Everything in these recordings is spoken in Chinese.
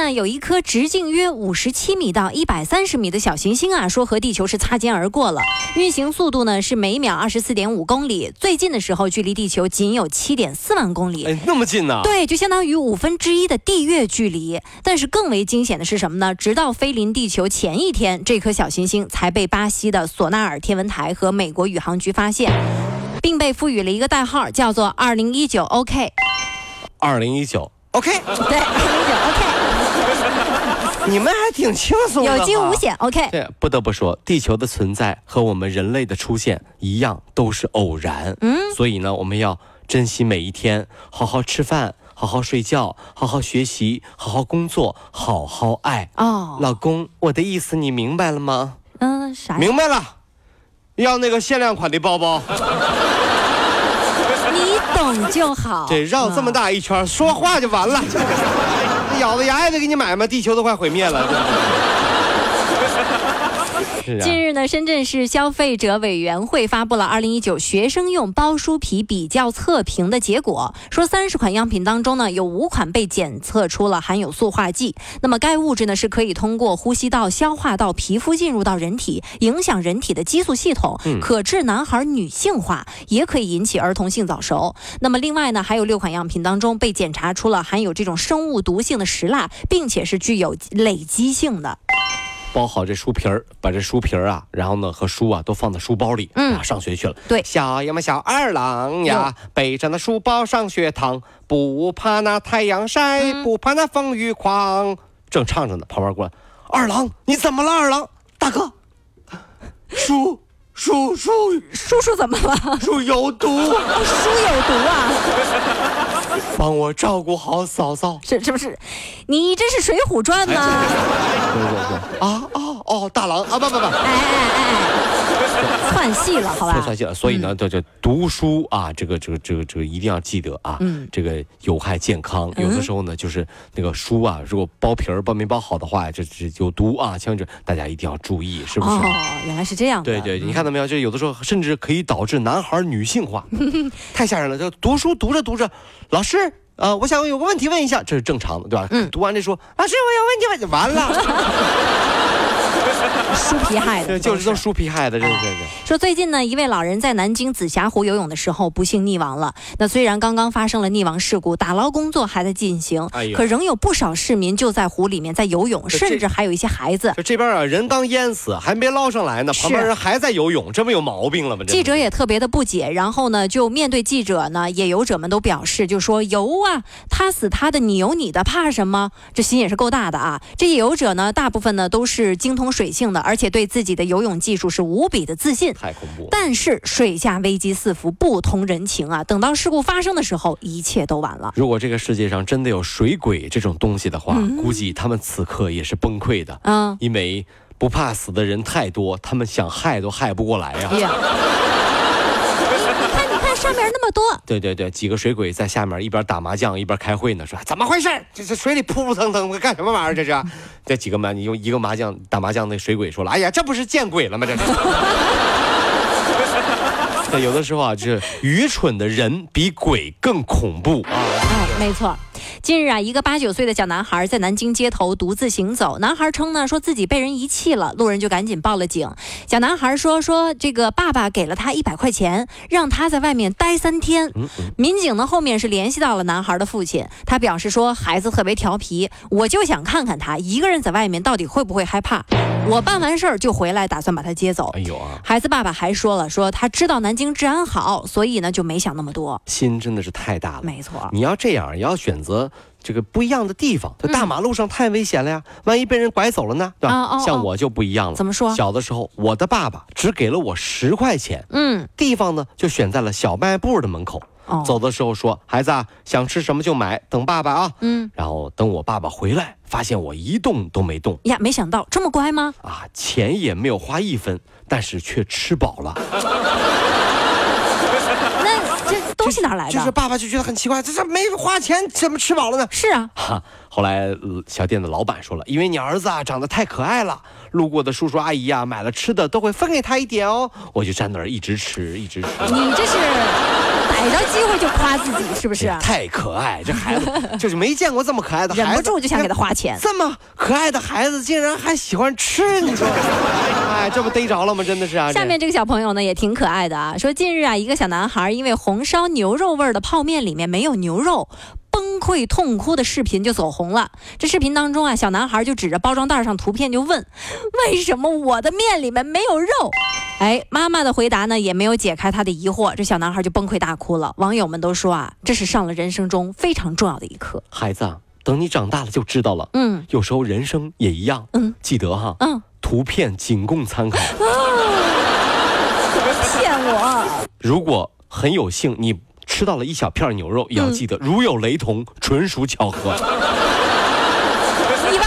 最近呢，有一颗直径约五十七米到一百三十米的小行星啊，说和地球是擦肩而过了。运行速度呢是每秒二十四点五公里，最近的时候距离地球仅有七点四万公里。哎，那么近呢？对，就相当于五分之一的地月距离。但是更为惊险的是什么呢？直到飞临地球前一天，这颗小行星才被巴西的索纳尔天文台和美国宇航局发现，并被赋予了一个代号，叫做“二零一九 OK”。二零一九 OK，对，二零一九 OK。你们还挺轻松，有惊无险。OK，对，不得不说，地球的存在和我们人类的出现一样，都是偶然。嗯，所以呢，我们要珍惜每一天，好好吃饭，好好睡觉，好好学习，好好工作，好好爱。哦，老公，我的意思你明白了吗？嗯，啥？明白了，要那个限量款的包包。你懂就好。对，绕这么大一圈，说话就完了。咬着牙也得给你买吗，地球都快毁灭了。近日呢，深圳市消费者委员会发布了二零一九学生用包书皮比较测评的结果，说三十款样品当中呢，有五款被检测出了含有塑化剂。那么该物质呢，是可以通过呼吸道、消化道、皮肤进入到人体，影响人体的激素系统，可致男孩女性化，也可以引起儿童性早熟。那么另外呢，还有六款样品当中被检查出了含有这种生物毒性的石蜡，并且是具有累积性的。包好这书皮儿，把这书皮儿啊，然后呢和书啊都放在书包里，嗯，上学去了。对，小呀嘛小二郎呀，背着那书包上学堂，不怕那太阳晒，不怕那风雨狂。正唱着呢，旁边过来，二郎你怎么了？二郎大哥，书书书叔叔怎么了？叔有毒，叔有毒啊！帮我照顾好嫂嫂，是是不是？你这是《水浒传》吗？对对对，啊哦哦，大郎啊，不不不，哎哎哎，串戏了，好吧？串戏了，所以呢，这这读书啊，这个这个这个这个一定要记得啊，嗯，这个有害健康。有的时候呢，就是那个书啊，如果包皮儿包没包好的话，这这有毒啊，像这大家一定要注意，是不是？哦，原来是这样。对对，你看到没有？就有的时候甚至可以导致男孩女性化，太吓人了。就读书读着读着，老师。啊，我想有个问题问一下，这是正常的，对吧？嗯。读完这书，老师，我有问题问，完了。书皮害的，对，就是都书皮害的，对对对。说最近呢，一位老人在南京紫霞湖游泳的时候不幸溺亡了。那虽然刚刚发生了溺亡事故，打捞工作还在进行，可仍有不少市民就在湖里面在游泳，甚至还有一些孩子。这边啊，人刚淹死，还没捞上来呢，旁边人还在游泳，这不有毛病了吗？记者也特别的不解，然后呢，就面对记者呢，野游者们都表示，就说游啊，他死他的，你游你的，怕什么？这心也是够大的啊。这野游者呢，大部分呢都是精通水性的。而且对自己的游泳技术是无比的自信，太恐怖。但是水下危机四伏，不通人情啊！等到事故发生的时候，一切都晚了。如果这个世界上真的有水鬼这种东西的话，估计他们此刻也是崩溃的嗯！因为不怕死的人太多，他们想害都害不过来呀。上面那么多，对对对，几个水鬼在下面一边打麻将一边开会呢，说怎么回事？这这水里扑扑腾腾，干什么玩意儿？这是？这几个麻，你用一个麻将打麻将那水鬼说了，哎呀，这不是见鬼了吗？这是。对，有的时候啊，就是愚蠢的人比鬼更恐怖啊。嗯，没错。近日啊，一个八九岁的小男孩在南京街头独自行走。男孩称呢，说自己被人遗弃了，路人就赶紧报了警。小男孩说，说这个爸爸给了他一百块钱，让他在外面待三天。民警呢后面是联系到了男孩的父亲，他表示说，孩子特别调皮，我就想看看他一个人在外面到底会不会害怕。我办完事儿就回来，打算把他接走。哎呦啊！孩子爸爸还说了，说他知道南京治安好，所以呢就没想那么多。心真的是太大了。没错，你要这样，你要选择。这个不一样的地方，这大马路上太危险了呀！万一被人拐走了呢？对吧？像我就不一样了。怎么说？小的时候，我的爸爸只给了我十块钱。嗯，地方呢就选在了小卖部的门口。走的时候说：“孩子啊，想吃什么就买，等爸爸啊。”嗯，然后等我爸爸回来，发现我一动都没动。呀，没想到这么乖吗？啊，钱也没有花一分，但是却吃饱了。那这东西哪来的？就是爸爸就觉得很奇怪，这这没花钱怎么吃饱了呢？是啊，哈，后来呃小店的老板说了，因为你儿子啊长得太可爱了，路过的叔叔阿姨啊买了吃的都会分给他一点哦。我就站那儿一直吃，一直吃。你这是逮着机会就夸自己，是不是？太可爱，这孩子 就是没见过这么可爱的孩子，忍不住就想给他花钱。这么可爱的孩子竟然还喜欢吃，你说，哎，这不逮着了吗？真的是啊。下面这个小朋友呢也挺可爱的啊，说近日啊一个小男孩因为红烧牛肉味的泡面里面没有牛肉。崩溃痛哭的视频就走红了。这视频当中啊，小男孩就指着包装袋上图片就问：“为什么我的面里面没有肉？”哎，妈妈的回答呢也没有解开他的疑惑，这小男孩就崩溃大哭了。网友们都说啊，这是上了人生中非常重要的一课。孩子，等你长大了就知道了。嗯，有时候人生也一样。嗯，记得哈。嗯，图片仅供参考。骗我！如果很有幸你。吃到了一小片牛肉，也要记得，如有雷同，纯属巧合，意外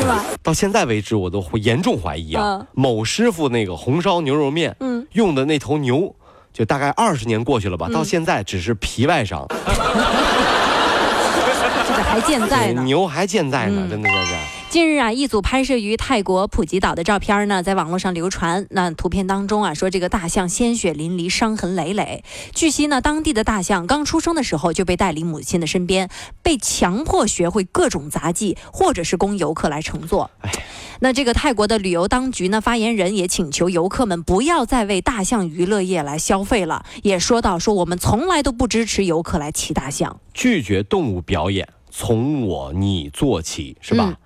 是吧？到现在为止，我都严重怀疑啊，某师傅那个红烧牛肉面，嗯，用的那头牛，就大概二十年过去了吧，到现在只是皮外伤，这个还健在呢，牛还健在呢，真的这是。近日啊，一组拍摄于泰国普吉岛的照片呢，在网络上流传。那图片当中啊，说这个大象鲜血淋漓，伤痕累累。据悉呢，当地的大象刚出生的时候就被带离母亲的身边，被强迫学会各种杂技，或者是供游客来乘坐。那这个泰国的旅游当局呢，发言人也请求游客们不要再为大象娱乐业来消费了，也说到说我们从来都不支持游客来骑大象，拒绝动物表演，从我你做起，是吧？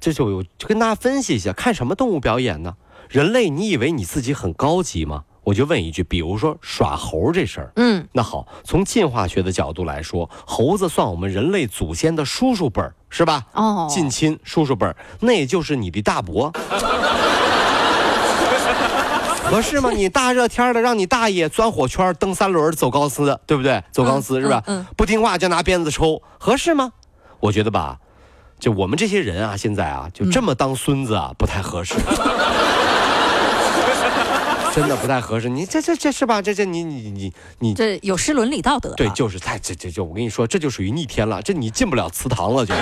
这就就跟大家分析一下，看什么动物表演呢？人类，你以为你自己很高级吗？我就问一句，比如说耍猴这事儿，嗯，那好，从进化学的角度来说，猴子算我们人类祖先的叔叔辈儿，是吧？哦，近亲叔叔辈儿，那也就是你的大伯，合适吗？你大热天的让你大爷钻火圈、蹬三轮、走钢丝，对不对？走钢丝是吧？嗯，不听话就拿鞭子抽，合适吗？我觉得吧。就我们这些人啊，现在啊，就这么当孙子啊，不太合适，真的不太合适。你这这这是吧？这这你你你你这有失伦理道德。对，就是太这这就我跟你说，这就属于逆天了，这你进不了祠堂了，就。